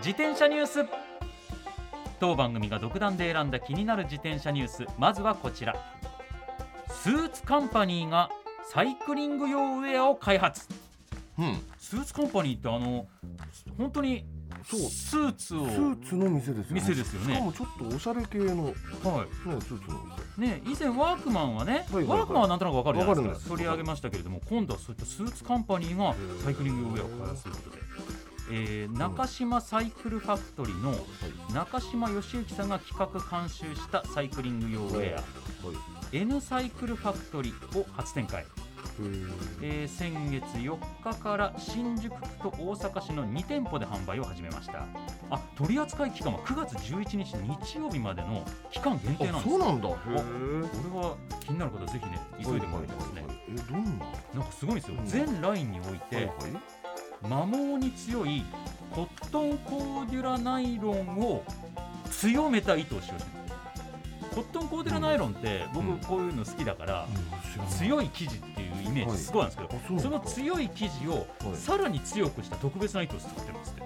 自転車ニュース。当番組が独断で選んだ気になる自転車ニュース。まずはこちら。スーツカンパニーがサイクリング用ウェアを開発。うん。スーツカンパニーってあの本当にそう。スーツをスーツの店ですよね。店ですよね。しかもちょっとおしゃれ系のねはスーツのいね以前ワークマンはね、はいはいはい。ワークマンはなんとなくわかるじゃないですか。わかるんです。取り上げましたけれども今度はそういったスーツカンパニーがサイクリング用ウェアを開発ということで、えー中島サイクルファクトリーの中島義之さんが企画監修したサイクリング用ウェアはい。N サイクルファクトリーを初展開、えー先月4日から新宿区と大阪市の2店舗で販売を始めました。あ取り扱い期間は9月11日日曜日までの期間限定なんです。あそうなんだ。へこれは気になる方はぜひね急いでもらいたいですね。えどんな？なんかすごいんですよ。うん。全ラインにおいて摩耗に強いコットンコーデュラナイロンを強めた糸を使用してるコットンコーデュラナイロンって僕うん。こういうの好きだから強い生地っていうイメージすごいなんですけど、あその強い生地をはい。さらに強くした特別な糸を使ってるんですって。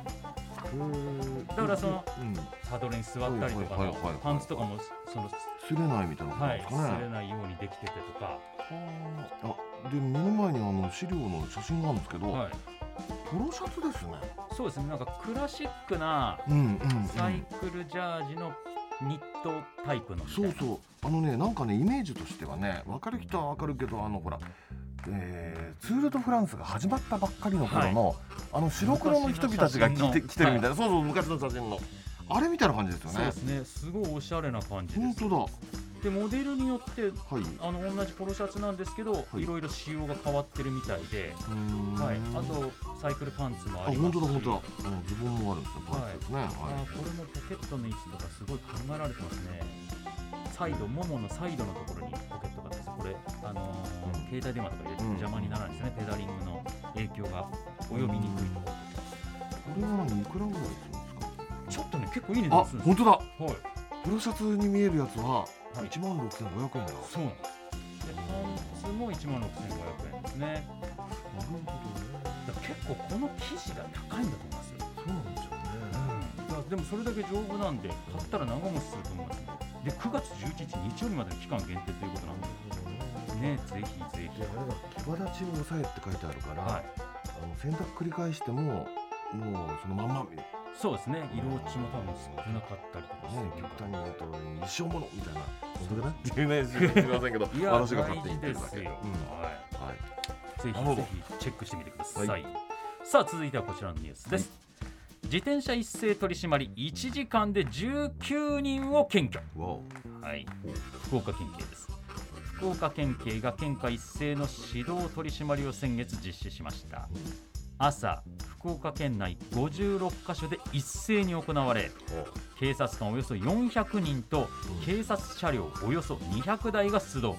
だだからそのうんサドルに座ったりとかのパンツとかもその擦れないみたいなはい擦れないようにできててとか、あで目の前にあの資料の写真があるんですけど、はい、ポロシャツですね。そうですね。なんかクラシックなサイクルジャージのニットタイプのそうそう。あのねなんかねイメージとしてはね分かる人は分かるけどあのほら、えーツール・ド・フランスが始まったばっかりの頃の、あの白黒の人々たちが着て昔の写真の着てるみたいな、そうそう昔の写真のあれみたいな感じですよね。そうですね。すごいおしゃれな感じです。本当だ。はでモデルによってい。あの同じポロシャツなんですけど、いい、ろいろ仕様が変わってるみたいで、はい、あとサイクルパンツもあありますし。本当だ本当だ、うん、自分もあるんですねパンツですね、はい。あーこれもポケットの位置とかすごい考えられてますね。サイドもものサイドのところにポケットがあってこれあのーうん。携帯電話とか入れてうん。邪魔にならないですね、ペダリングの影響が及びにくいと。ここれは何いくらぐらいですか？ちょっとね結構いい値あ段するんですよ。本当だ。はい。ポロシャツに見えるやつははい。1万6500円だ、そうなんです。でパンツも1万6500円ですね。なるほどね。だ結構この生地が高いんだと思いますよ、そうなんですよね、だからでもそれだけ丈夫なんで買ったら長持ちすると思いますんでで9月11日日曜日までの期間限定ということなんで。ねぜひぜひ。であれだ毛羽立ちを抑えって書いてあるから、はい。あの洗濯繰り返してももうそのまんまねそうですね。色落ちも多分少なかったりとかして極端に言うと一生ものみたいな本当かなっていうねすみませんけど いや私が勝手に言ってるだけ。でうんはい。はい。ぜひぜひチェックしてみてください、はい。さあ続いてはこちらのニュースです、自転車一斉取り締まり1時間で19人を検挙。はい。福岡県警です。福岡県警が県下一斉の指導取り締まりを先月実施しました。朝福岡県内56カ所で一斉に行われ警察官およそ400人と警察車両およそ200台が出動。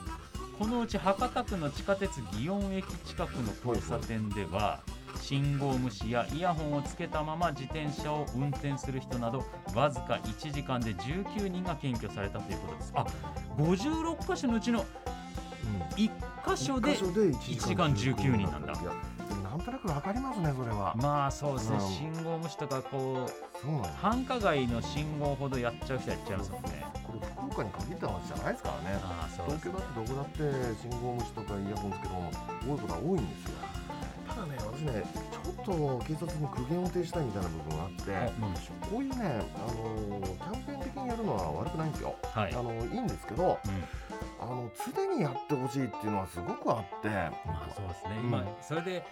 このうち博多区の地下鉄祇園駅近くの交差点では信号無視やイヤホンをつけたまま自転車を運転する人などわずか1時間で19人が検挙されたということです。あ56箇所のうちの1箇所で一箇所で1時間19人なんだとなくわかりますねそれは、まあそうですね。うん。信号無視とかこうそうなの繁華街の信号ほどやっちゃう人はやっちゃいますもんね。これ福岡に限った話じゃないですからね。ああそうです東京だってどこだって信号無視とかイヤホンつけるの多いことは多いんですよ。ただね私ねちょっと警察に苦言を呈したいみたいな部分があってあなん。でしょこういうね、あのキャンペーン的にやるのは悪くないんですよ。うはい。あのいいんですけど、うん。あの常にやってほしいっていうのはすごくあって、まあそうですね、うん。今それで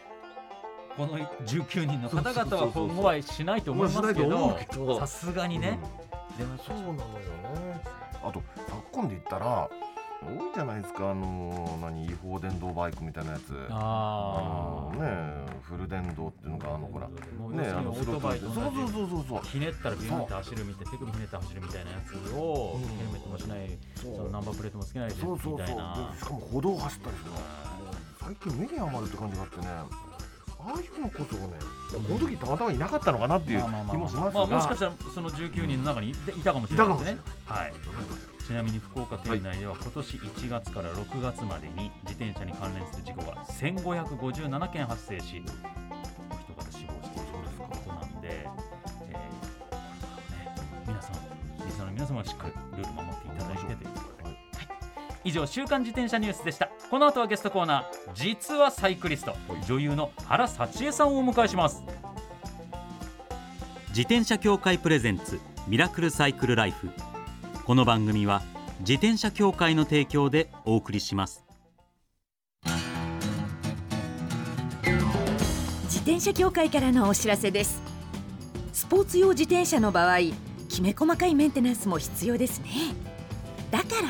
この19人の方々は今後はしないと思いますけどさすがにね、でもそうなのよね。あと昨今で言ったら、多いじゃないですか。あの何違法電動バイクみたいなやつ。ああのねフル電動っていうのがあのほらもうねあのオートバイとそうそうそうそうそう。ひねったらビューンって走るみたいな手首ひねって走るみたいなやつを、う。んヘルメットもしないそのナンバープレートもつけないでそうそうそう。みたいなでしかも歩道走ったりするの。最近目に余るって感じがあってねああいうのこそねこの時たまたまいなかったのかなっていうまあまあまあ気もしますまあ、もしかがしたらその19人の中にいいたかもしれないですね。はい。ちなみに福岡県内では今年1月から6月までに自転車に関連する事故が1557件発生し、お人方死亡しているということなんで、えーね、皆さん、リスナーの皆様はしっかりルール守っていただいてということで、はい、以上、週刊自転車ニュースでした。この後はゲストコーナー、実はサイクリスト、女優の原幸恵さんをお迎えします。自転車協会プレゼンツミラクルサイクルライフ。この番組は自転車協会の提供でお送りします。自転車協会からのお知らせです。スポーツ用自転車の場合きめ細かいメンテナンスも必要ですね。だから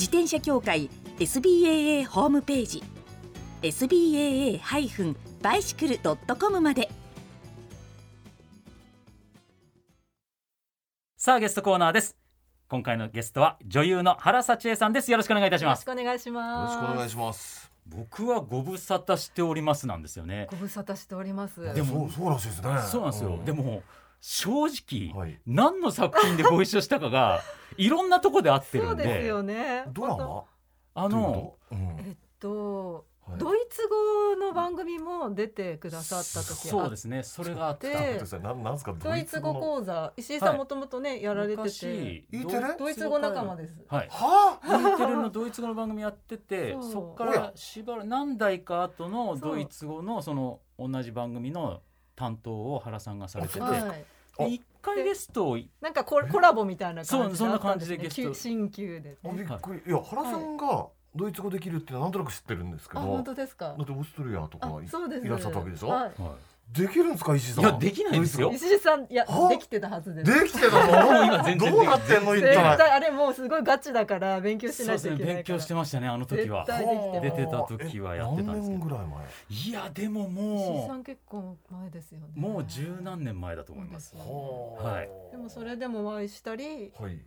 自転車協会 SBAA ホームページ SBAA-bicycle.com まで。さあゲストコーナーです。今回のゲストは女優の原幸恵さんです。よろしくお願いいたします。よろしくお願いしよろます。しくお願いします。僕はご無沙汰しておりますなんですよね。ご無沙汰しております。でもそうそうらしいですね。そうなんですよ、ん。でも正直、はい。何の作品でご一緒したかがいろんなとこで合ってるんで。そうですよね。ドラマ？あのうこえっと、はい。ドイツ語の番組も出てくださった時あっそうですね。それがあって。ドイツ語の講座。石井さはい。んもともとねやられてて、昔 E テレ？ドイツ語仲間です。はい。はあ？E テレのドイツ語の番組やってて そう。そこからしばらく何代か後のドイツ語のその同じ番組の担当を原さんがされてて、一回ゲストをなんかココラボみたいな感じそうそんな感じでゲスト。旧新旧で、あびっね。くり。い。や原さんがドイツ語できるってなんとなく知ってるんですけあど本当ですか。だ。ってオーストリアとかあそうです。いらっしゃったわけでしょ？はい。はいできるんですか石井さん？いやできないですよ。石井さんいやは？できてたはずです。語できてたの？もう今全然どうなってんの一絶体対あれもうすごいガチだから勉強しないですね勉といけないから。強してましたねあの時は。絶対できてます。出てた時はやってたんですけど。え何年ぐらい前いやでも石井さもん結構前ですよね。うもう十何年前だと思いますはいでもそれでもお会いしたりはい。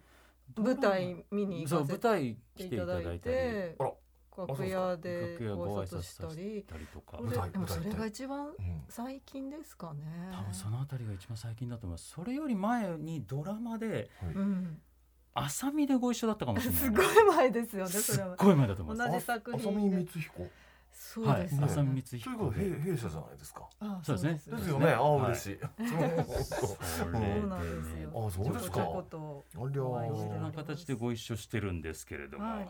舞台見にそう舞行かせて台来ていただいてあら楽屋で楽屋ご挨拶したりりとか。でもそれが一番うん。最近ですかね。多分そのあたりが一番最近だと思います。それより前にドラマでうん。浅見でご一緒だったかもしれない。すごい前ですよねそすっれはごい前だと思います。同じ作あ浅見光彦そうですはい浅見ね光ということ彦でで弊弊社じゃないですか。あそうですね。そうですよね。あ嬉しい。そうなんですよ。あそうですか。ちょこちょことありゃお会いしていろんな形でご一緒してるんですけれども、はい。はい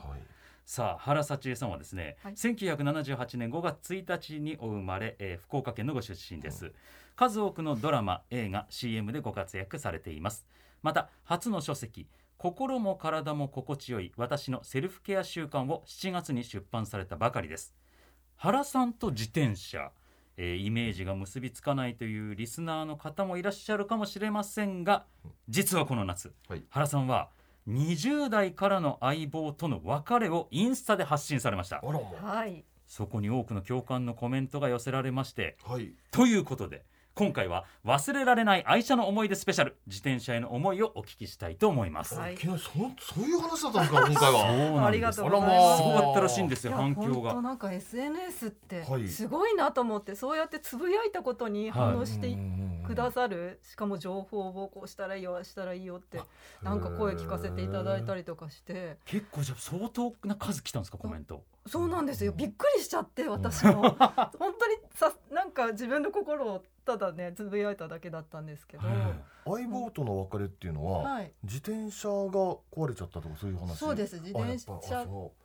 さあ原幸恵さんはですね、はい。1978年5月1日にお生まれ、えー福岡県のご出身です、数多くのドラマ映画 CM でご活躍されています。また初の書籍心も体も心地よい私のセルフケア習慣を7月に出版されたばかりです。原さんと自転車、えーイメージが結びつかないというリスナーの方もいらっしゃるかもしれませんが実はこの夏、はい。原さんは20代からの相棒との別れをインスタで発信されました。はい。そこに多くの共感のコメントが寄せられましてはい。ということで今回は忘れられない愛車の思い出スペシャル自転車への思いをお聞きしたいと思います、はい。そそういう話だったんですか 今回は。そうなんです。ありがとうございます。すごかったらしいんですよ反響が。本当なんか SNS ってはい。すごいなと思って、そうやってつぶやいたことに反応してくだささる、しかも情報をこうしたらいいよしたらいいよってなんか声聞かせていただいたりとかして。結構じゃあ相当な数来たんですかコメントそうなんですよ。びっくりしちゃって私も。本当にさなんか自分の心をただねつぶやいただけだったんですけど、相棒との別れっていうのは、はい。自転車が壊れちゃったとかそういう話？そうです。自転車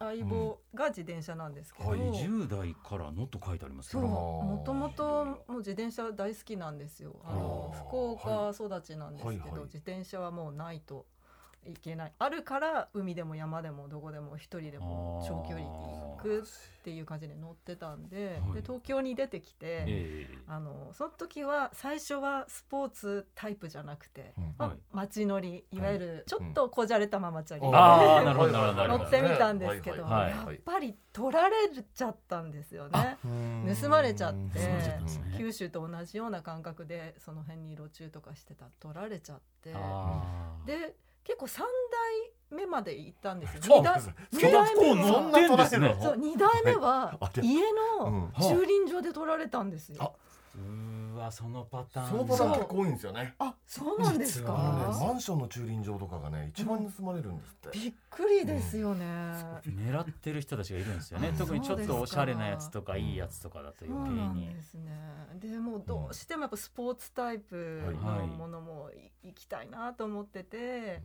相棒が自転車なんですけど、はい20代からのと書いてありますそう。よもともともう自転車大好きなんですよ。あの福岡育ちなんですけど、はい。はい。自転車はもうないといけない。あるから海でも山でもどこでも一人でも長距離行くっていう感じで乗ってたんで,、はい。で東京に出てきて、ええ。あのその時は最初はスポーツタイプじゃなくて、うん。まあはい。街乗りいわゆるちょっとこじゃれたママチャリ、乗ってみたんですけど、はいやっぱり取られちゃったんですよね。盗まれちゃって九州と同じような感覚でその辺に路中とかしてたら取られちゃって。で結構3代目まで行ったんですよ。二代代目結構乗ってんですね2代目は家うんの駐輪場で取られたんですよ。あうーわそのパターン。そのパターン結構多いんですよね。あそうなんです実あのねかマンションの駐輪場とかがね一番盗まれるんですって、びっくりですよね。狙ってる人たちがいるんですよね。うん。特にちょっとおしゃれなやつとかいいやつとかだとそう余計になんですね。でもうどうしてもやっぱスポーツタイプのものもい行きたいなと思ってて、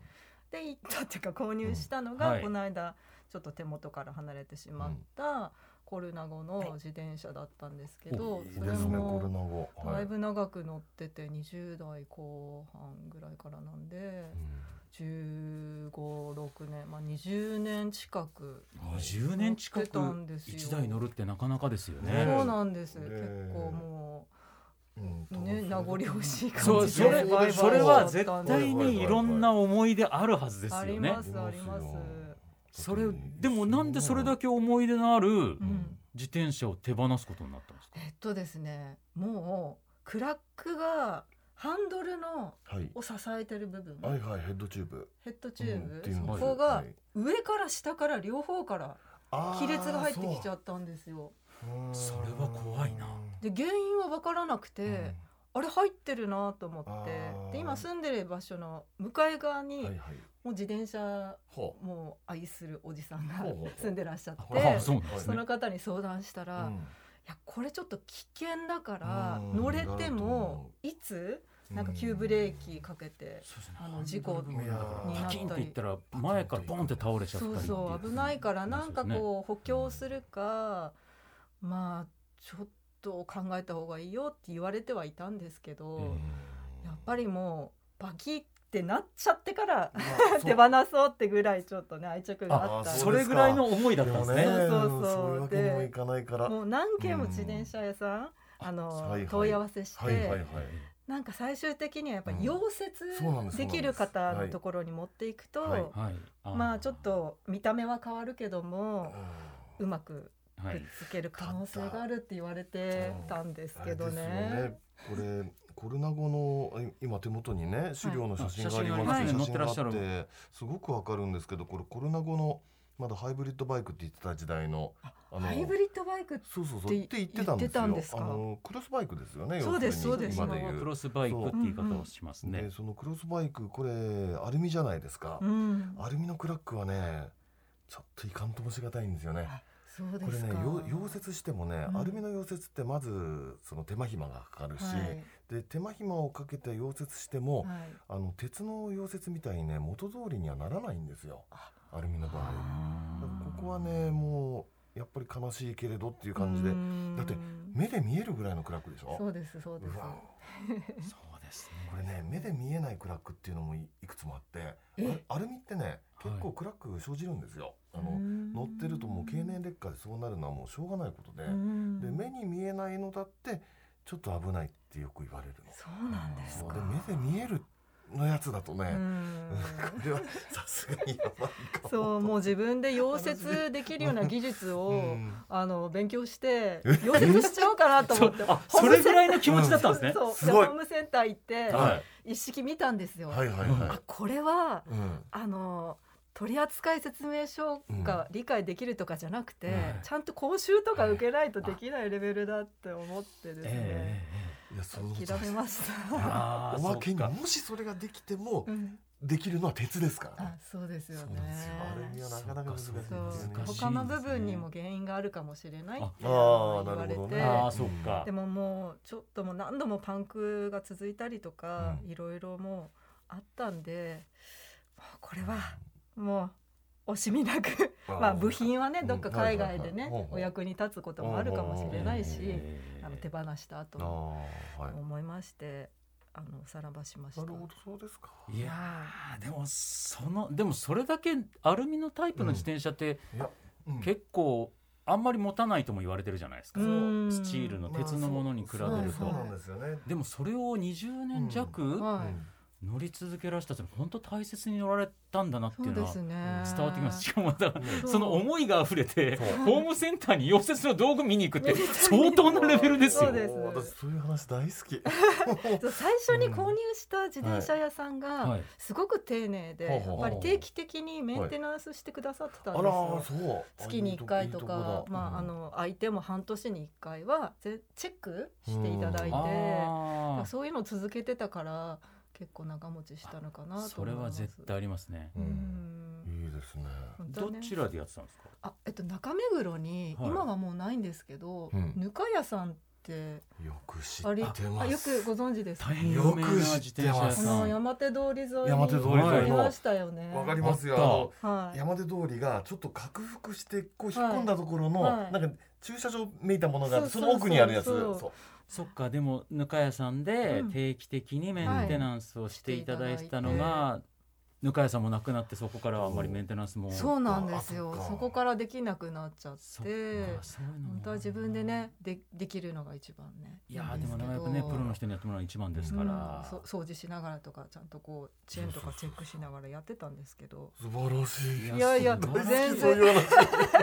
で行ったっていうか購入したのが、うんはい。この間ちょっと手元から離れてしまったコルナゴの自転車だったんですけど、いいそれもナゴ。だいぶ長く乗ってて20代後半ぐらいからなんで1 5 6年まあ20年近く20年近く乗ってたんですよ。一台乗るってなかなかですよね。ねそうなんです、ね結構もうんうね名残惜しい感じそれそれは絶対にいろんな思い出あるはずですよね。ありますありますそれでもなんでそれだけ思い出のあるうん。自転車を手放すことになったんですか？えっとですねもうクラックがハンドルのはい。を支えてる部分、はいはいヘッドチューブ。ヘッドチューブ、うんそこがはい。上から下から両方から亀裂が入ってきちゃったんですよ。う。んそれは怖いな。で原因は分からなくて、うん。あれ入ってるなと思って。で今住んでる場所の向かい側に、はいはいもう自転車もう愛するおじさんが住んでらっしゃってその方に相談したら、いうん。やこれちょっと危険だからうん。乗れても思いつなんか急ブレーキかけて、あの事故になったり。パキンっていったら前からポンって倒れちゃったりそうそう危ないからなんかこう補強するかまあちょっと考えた方がいいよって言われてはいたんですけど、やっぱりもうバキってなっちゃってから 手放そうってぐらいちょっとね愛着があったあそれぐらいの思いだったんですね。そうそうそう。もいかないから。もう何件も自転車屋さん、あの、はいはい。問い合わせして、はいはいはい。なんか最終的にはやっぱりうん。溶接できる方のところに持っていくと、はい。はい。まあちょっと見た目は変わるけどもうまくくっはいつける可能性があるって言われてたんですけどね。これ今手元にね資料の写真があります写真がありますね。写真があってすごくわかるんですけどこれコルナゴのまだハイブリッドバイクって言ってた時代のあのハイブリッドバイクってそうそうそう。って言ってたんですよ。言ってたんですかあのクロスバイクですよね。そうですそうです。今で言う。クロスバイクって言い方をしますね。でそのクロスバイクこれアルミじゃないですか、うん、アルミのクラックはねちょっといかんともしがたいんですよねこれねすか。よ溶接してもね、うん。アルミの溶接ってまずその手間暇がかかるし、はい。で手間暇をかけて溶接しても、はい。あの鉄の溶接みたいにね元通りにはならないんですよ。アルミの場合。ここはねもうやっぱり悲しいけれどっていう感じで。うん。だって目で見えるぐらいのクラックでしょ？そうですそうです。そうですこれね目で見えないクラックっていうのもいいくつもあって。アルミってねはい結構クラック生じるんですよ、あのうん。乗ってるともう経年劣化でそうなるのはもうしょうがないことで、うん。で目に見えないのだってちょっと危ないってよく言われるの。そうなんですか。で目で見えるのやつだとね、うん。これはさすがにやばいかも。そうもう自分で溶接できるような技術を、うん。あの勉強して溶接しちゃおうかなと思って。あ それぐらいの気持ちだったんですね。そう。すごい。でホームセンター行って、はい。一式見たんですよ。はいはいあはこれはい、うん、あの取扱説明書が理解できるとかじゃなくて、うんちゃんと講習とか受けないとできないレベルだって思ってですね、えいやその諦めましえた。おまけにそっか。もしそれができてもうん。できるのは鉄ですから。あね。そうですよね。よ。あれにはなかなか難しい他の部分にも原因があるかもしれないってあ。言わーなるほどれて、ね。あーそっか。でももうちょっともう何度もパンクが続いたりとか、うん。いろいろもうあったんでもうこれはもう惜しみなくまあ部品はねうんどっか海外でねはいはいはいお役に立つこともあるかもしれないしええあの手放した後。思いましてあのおさらばしました。なるほどそうですか。いやーでもそのでもそれだけアルミのタイプの自転車って結構あんまり持たないとも言われてるじゃないですか、うんスチールの鉄のものに比べるまあと、で。でもそれを20年弱はいうん乗り続けらしたって本当大切に乗られたんだなっていそううのはですね。伝わってきます。しかもまたその思いが溢れてホームセンターに溶接の道具見に行くって相当なレベルですよ。そうです私そういう話大好き。最初に購入した自転車屋さんがはい。すごく丁寧で、やっぱり定期的にメンテナンスしてくださってたんですあらよ。そう。月に1回とかまあ、あの相手も半年に1回はぜチェックしていただいて、そういうのを続けてたから結構長持ちしたのかなとそれは思います。絶対ありますね。ううん。んいいですね。ね。ちらでやってたんですか？あえっと中目黒に、はい。今はもうないんですけど、うん。ぬか屋さんってよく知ってます。あよくご存知ですか？大変有名な自転車屋あの山手通り沿いに山手通り沿いの。ありましたよね。わかりますよ。はい。山手通りがちょっと拡幅してこう引っ込んだところの、はい。なんか駐車場めいたものがあってそうそそうそう。の奥にあるやつ。そうそっかでもぬか屋さんでうん。定期的にメンテナンスをしていただいてたのはいが、ぬか屋さんもなくなってそこからはあんまりメンテナンスもそうなんですよ。あそこからできなくなっちゃって。本当は自分でねでできるのが一番ね。いやーでもなかなかねプロの人にやってもらうのが一番ですから、うんそ掃除しながらとかちゃんとこうチェーンとかチェックしながらやってたんですけど。素晴らしい。いいやいや全然。そういう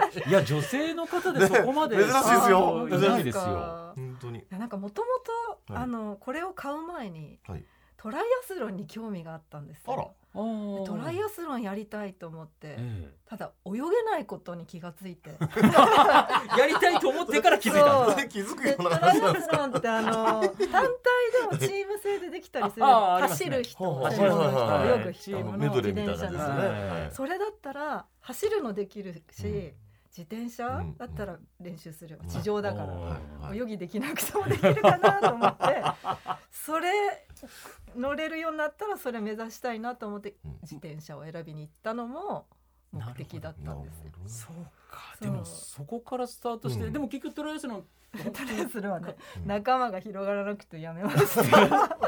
話。いや女性の方でそこまで、ね珍しいですよ。いないですよ。か。本当に。いやなんかもともとはい。あのこれを買う前にはい。トライアスロンに興味があったんですよトライアスロンやりたいと思ってえただ泳げないことに気がついて。え やりたいと思ってから気づいたんですそう。気づくでようなトライアスロンってあの単体でもチーム制でできたりする。ああありますね。走る人。はい泳ぐ人チームの自転車な感じですね、それだったら走るのできるし、うん。自転車うんだったら練習する。うん。地上だから、泳ぎできなくてもできるかなと思って。それ乗れるようになったらそれ目指したいなと思ってうん自転車を選びに行ったのも目的だったんですよ。そうか。そう。でもそこからスタートして、うん。でも結局トライアスロンとりあえずはねうん。仲間が広がらなくてやめました。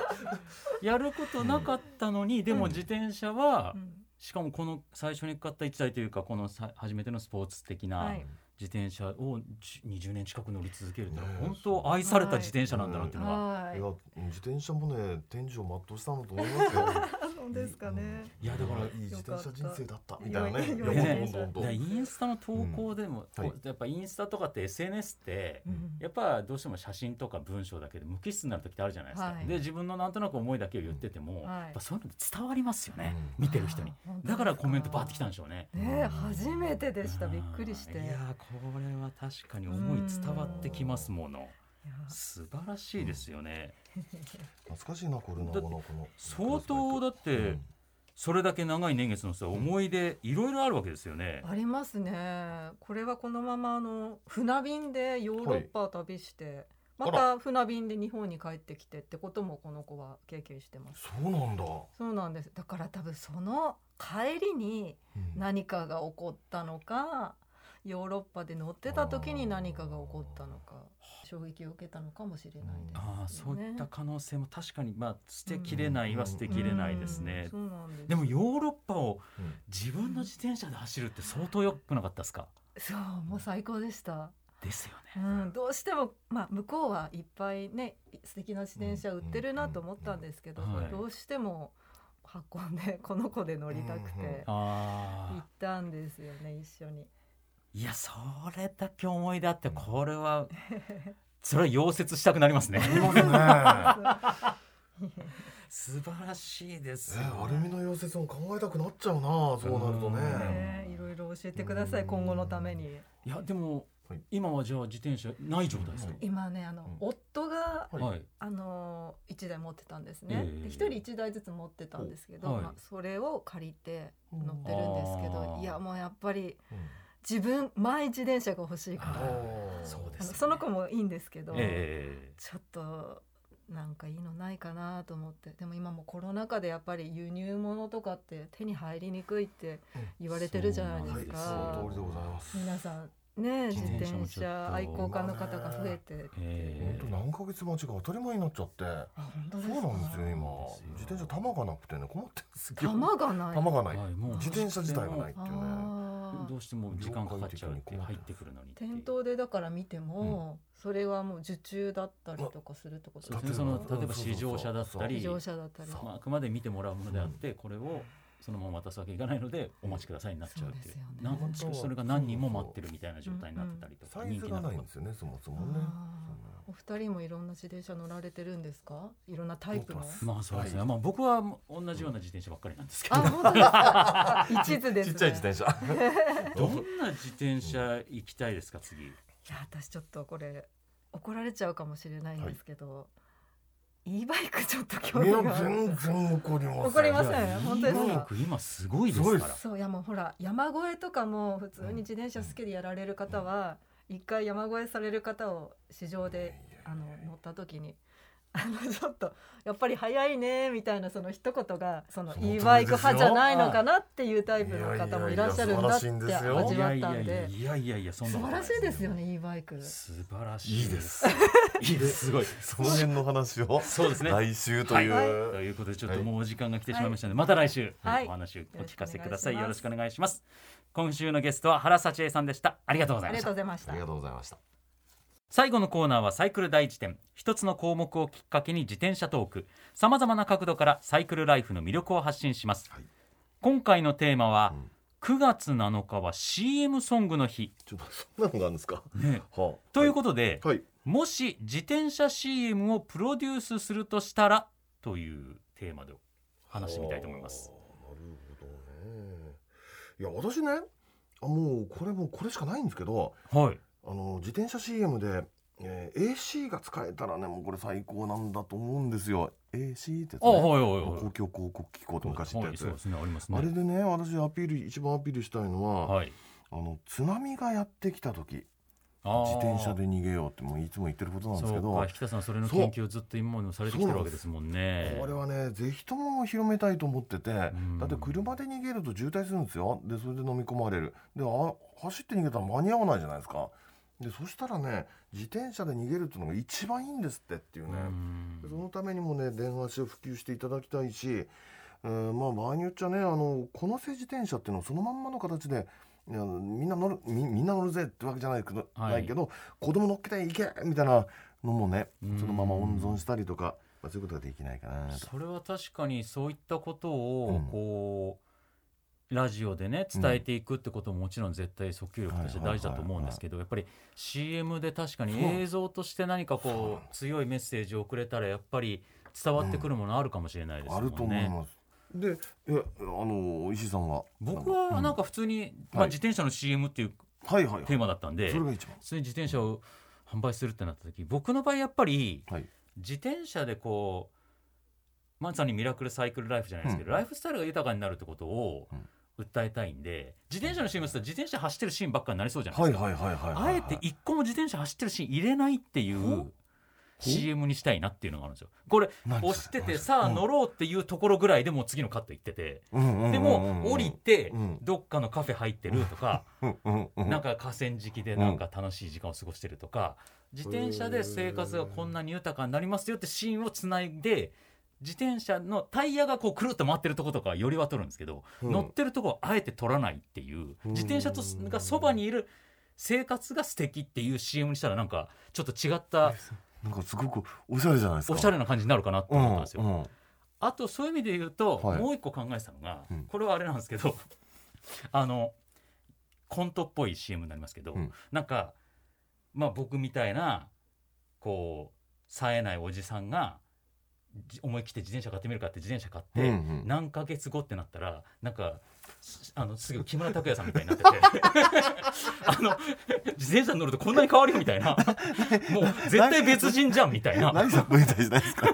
やることなかったのに、でも自転車は、うん。しかもこの最初に買った1台というかこのさ初めてのスポーツ的なはい自転車をじ20年近く乗り続けるってのはね本当愛された自転車なんだなっていうのは、はい。いや自転車もね天井を全うしたんだと思いますよ そうですかね。いやだからいい自転車人生だったみたいなね。インスタの投稿でも、うん。はい。こうやっぱインスタとかって SNS って、うん。やっぱどうしても写真とか文章だけで無機質になる時ってあるじゃないですか、はい。で自分のなんとなく思いだけを言ってても、はい。やっぱそういうの伝わりますよね、う見てる人に。だからコメントバーってきたんでしょうね。ねえ初めてでした。びっくりして。いやーこれは確かに思い伝わってきますもの。素晴らしいですよね、懐かしいなこれなだこのこの相当だってそれだけ長い年月のさ思い出いろいろあるわけですよね、ありますね。これはこのままあの船便でヨーロッパ旅して、また船便で日本に帰ってきてってこともこの子は経験してます。そうなんだ、そうなんです。だから多分その帰りにうん。何かが起こったのか、ヨーロッパで乗ってた時に何かが起こったのか、衝撃を受けたのかもしれないです、ああそういったね可能性も確かにまあ捨てきれないは捨てきれないですね、うん。そうなんです。でもヨーロッパをうん。自分の自転車で走るって相当良くなかったですか？そうもう最高でした。ですようね、ん、どうしても、まあ、向こうはいっぱいね素敵な自転車売ってるなと思ったんですけど、どうしても運んでこの子で乗りたくて行あったんですよね一緒に。ーいやそれだけ思い出あってこれはそれは溶接したくなりますね。素晴らしいです。えよアルミの溶接も考えたくなっちゃうなそうなるとうん。ねねいろいろ教えてください今後のために。いやでも、はい。今はじゃあ自転車ない状態ですか、今ねあの、うん。夫がはい。はい。あの1台持ってたんですね。ええ。で一人1台ずつ持ってたんですけど、はい。まあ、それを借りて乗ってるんですけあど、ーいやもうやっぱりうん自分マイ自転車が欲しいからそうですよねその子もいいんですけど、えちょっとなんかいいのないかなと思って。でも今もコロナ禍でやっぱり輸入物とかって手に入りにくいって言われてるじゃないですはいそか。の通りでございます。皆さんね自自転車愛好家の方が増えて、え本当何ヶ月待ちが当たり前になっちゃって。あ本当ですか？そうなんですよ今。自転車玉がなくてね困って玉がない。玉がない。はいもう自転車自体がないっていうね。どうしても時間かかっちゃうって入ってくるのに店頭でだから見ても、それはもう受注だったりとかするってこ。とでですすね。その例えば試乗車だったり試乗車だったりまあ、あくまで見てもらうものであって、これをそのまま渡すわけいかないのでお待ちくださいになっちゃうっていう。そうね。なそれが何人も待ってるみたいな状態になってたりとか、サイズがないん人気ですよねそもそもね。お二人もいろんな自転車乗られてるんですか？いろんなタイプの？まあそうですね、まあ僕は同じような自転車ばっかりなんですけど、あ本当ですか？一途ですね。ちっちゃい自転車。どんな自転車行きたいですか次？いや私ちょっとこれ怒られちゃうかもしれないんですけど、e バイクちょっと興いや味がある。全然怒りません怒りませんいや本当ですか？e バイク今すごいですから。そういやもうほら山越えとかも普通に自転車好きでやられる方は一回山越えされる方を市場であの乗った時にあ のちょっとやっぱり早いねみたいなその一言がそのその通り e バイク派じゃないのかなっていうタイプの方もいらっしゃるんだっていやいやいや素晴らしいんですよ味わっいやいやたんで。いやいやいやそんな素晴らしいですよね e バイク。素晴らしいいいです。いいですすごいその辺の話をそうです。ね来週という、はい。ということでちょっともうお時間が来てしまいました。ので、また来週、はい。お話をお聞かせください。よよろしくお願いします。今週のゲストは原幸恵さんでした。ありがとうござありいました。がとうございました。ありがとうございました最後のコーナーはサイクル第一点。一つの項目をきっかけに自転車トーク。さまざまな角度からサイクルライフの魅力を発信します、はい。今回のテーマは、うん。9月7日は CM ソングの日、ちょっとそんなのがあるんですか？ね、はあ。ということで、はい。もし自転車 CM をプロデュースするとしたらというテーマで話してみたいと思います。はあなるほどね。いや私ねあもうこれもうこれしかないんですけどはい。あの自転車 CM で、えー AC が使えたらねもうこれ最高なんだと思うんですよ。AC ってやつあ、ねはいはいはい。公共広告機構と昔ってやつ、はい、ね、あね。あれでね私アピール一番アピールしたいのは、はい。あの津波がやってきた時自転車で逃げようってもういつも言ってることなんですけど引田さん、それの研究をずっと今までされてきてるわけですもんね。これはねぜひとも広めたいと思っててん。だって車で逃げると渋滞するんですよ。でそれで飲み込まれる。であ走って逃げたら間に合わないじゃないですかでそしたらね自転車で逃げるっていうのが一番いいんですってっていうね。そのためにもね電話を普及していただきたいし、えーまあ場合によっちゃねあのこのせ自転車っていうのをそのまんまの形でいやみんな乗るみみんな乗るぜってわけじゃないけど,、はい。ないけど子供乗っけていけみたいなのもねうん。そのまま温存したりとか、まあ、そういうことができないかなと。それは確かにそういったことをうん。こう、ラジオでね伝えていくってことももちろん絶対訴求力として大事だと思うんですけどやっぱり CM で確かに映像として何かこう強いメッセージを送れたらやっぱり伝わってくるものあるかもしれないですもんあると思いね。ます。で、え、あの石井さんは？僕はなんか普通に、まあ、はい自転車の CM っていう。テーマだったんでそれが一番。普通に自転車を販売するってなった時僕の場合やっぱりはい。自転車でこうまさにミラクルサイクルライフじゃないですけど、ライフスタイルが豊かになるってことを訴えたいんで自転車の CM って自転車走ってるシーンばっかりになりそうじゃないですか、はいはいはいはいはい。あえて一個も自転車走ってるシーン入れないっていう CM にしたいなっていうのがあるんですよ。これ押しててさあ乗ろうっていうところぐらいでもう次のカット行っててでも降りてうん。どっかのカフェ入ってるとかなんか河川敷でなんか楽しい時間を過ごしてるとか、自転車で生活がこんなに豊かになりますよってシーンをつないで自転車のタイヤがこうくるっと回ってるとことかよりは撮るんですけど、うん。乗ってるとこをあえて撮らないっていう自転車とがそばにいる生活が素敵っていう CM にしたらなんかちょっと違ったなんかすごくおしゃれじゃないですか。おしゃれな感じになるかなってうん思ったんですよ。うんあとそういう意味で言うと、はい。もう一個考えてたのが、うん。これはあれなんですけど あのコントっぽい CM になりますけど、うん。なんかまあ僕みたいなこう冴えないおじさんがじ思い切って自転車買ってみるかって自転車買って、うんうん。何ヶ月後ってなったらなんかすあのすぐ木村拓哉さんみたいになってて。あの自転車に乗るとこんなに変わるよみたいな。もう絶対別人じゃんみたいな。何さんみたいじゃないですか？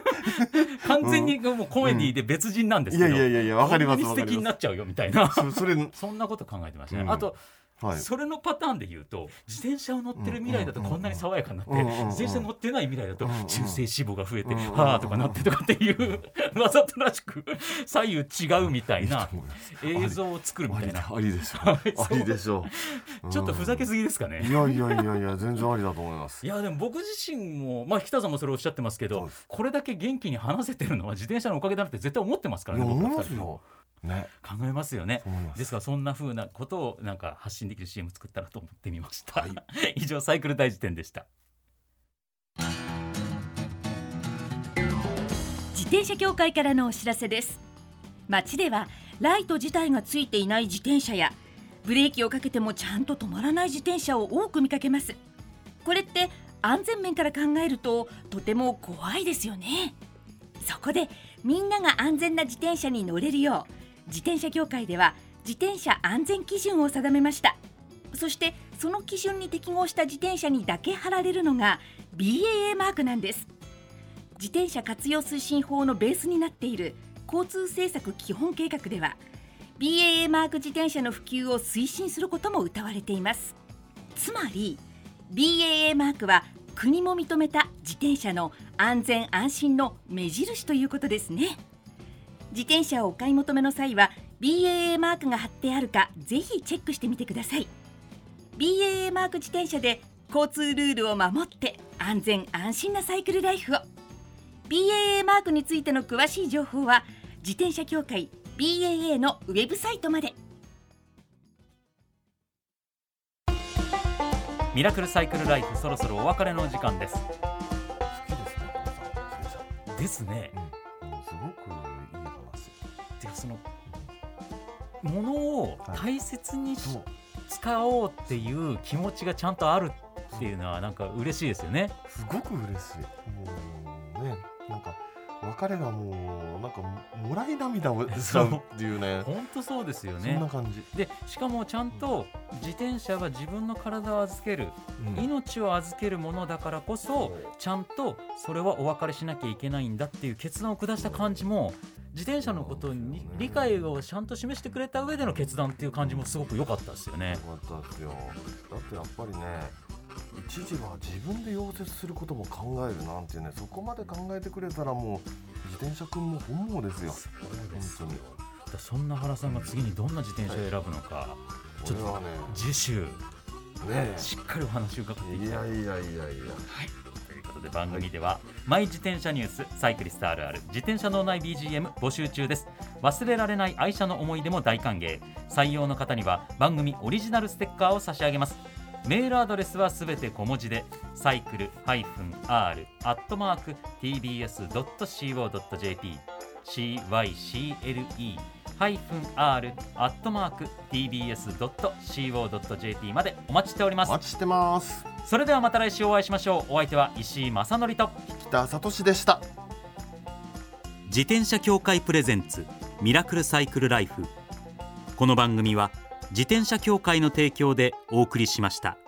完全にもうコメディで別人なんですいけど、やいやいやいやわかります素敵になっちゃうよみたいな。それそんなこと考えてましたね、うん。あとはい。それのパターンで言うと自転車を乗ってる未来だとこんなに爽やかになって、自転車乗ってない未来だと中性脂肪が増えて、はあとかなってとかっていう わざとらしく左右違うみたいな映像を作るみたいな。ありでしょはいありでしょう。ちょっとふざけすぎですかね。いやいやいやいや全然ありだと思います。いやでも僕自身もまあ北さんもそれおっしゃってますけどこれだけ元気に話せてるのは自転車のおかげだなって絶対思ってますからね思いますよね。考えますよね。です。からそんな風なことをなんか発信できる CM 作ったらと思ってみました、以上サイクル大辞典でした。自転車協会からのお知らせです。街ではライト自体がついていない自転車やブレーキをかけてもちゃんと止まらない自転車を多く見かけます。これって安全面から考えるととても怖いですよね。そこでみんなが安全な自転車に乗れるよう自転車協会では自転車安全基準を定めました。そしてその基準に適合した自転車にだけ貼られるのが BAA マークなんです。自転車活用推進法のベースになっている交通政策基本計画では BAA マーク自転車の普及を推進することも謳われています。つまり BAA マークは国も認めた自転車の安全安心の目印ということですね。自転車をお買い求めの際は BAA マークが貼ってあるかぜひチェックしてみてください。BAA マーク自転車で交通ルールを守って安全安心なサイクルライフを。BAA マークについての詳しい情報は自転車協会 BAA のウェブサイトまで。ミラクルサイクルライフそろそろお別れのお時間です。好きですねですね。うんうん。すごくそのものを大切に使おうっていう気持ちがちゃんとあるっていうのはなんか嬉しいですよね。すごく嬉しい。もうねなんか別れがもうなんかもらい涙をしちゃうっていうね。本当そうですよそんねな感じ、でしかもちゃんと自転車は自分の体を預けるうん。命を預けるものだからこそちゃんとそれはお別れしなきゃいけないんだっていう決断を下した感じも自転車のことに理解をちゃんと示してくれた上での決断っていう感じもすごく良かったですよね。よかったですよ。だってやっぱりね一時は自分で溶接することも考えるなんてねそこまで考えてくれたらもう自転車くんも本望ですよ。本当にそんな原さんが次にどんな自転車を選ぶのかちょっと次週ねしっかりお話を伺っていきたい。いやいやいやいや。とい。うことで番組ではマイ自転車ニュースサイクリストあるある自転車脳内 BGM 募集中です。忘れられない愛車の思い出も大歓迎。採用の方には番組オリジナルステッカーを差し上げます。メールアドレスはすべて小文字でサイクル -r アットマーク tbs.co.jp cycle -r アットマーク tbs.co.jp までお待ちしております。お待ちしてます。それではまた来週お会いしましょう。お相手は石井正則と。北里志でした。自転車協会プレゼンツミラクルサイクルライフ。この番組は自転車協会の提供でお送りしました。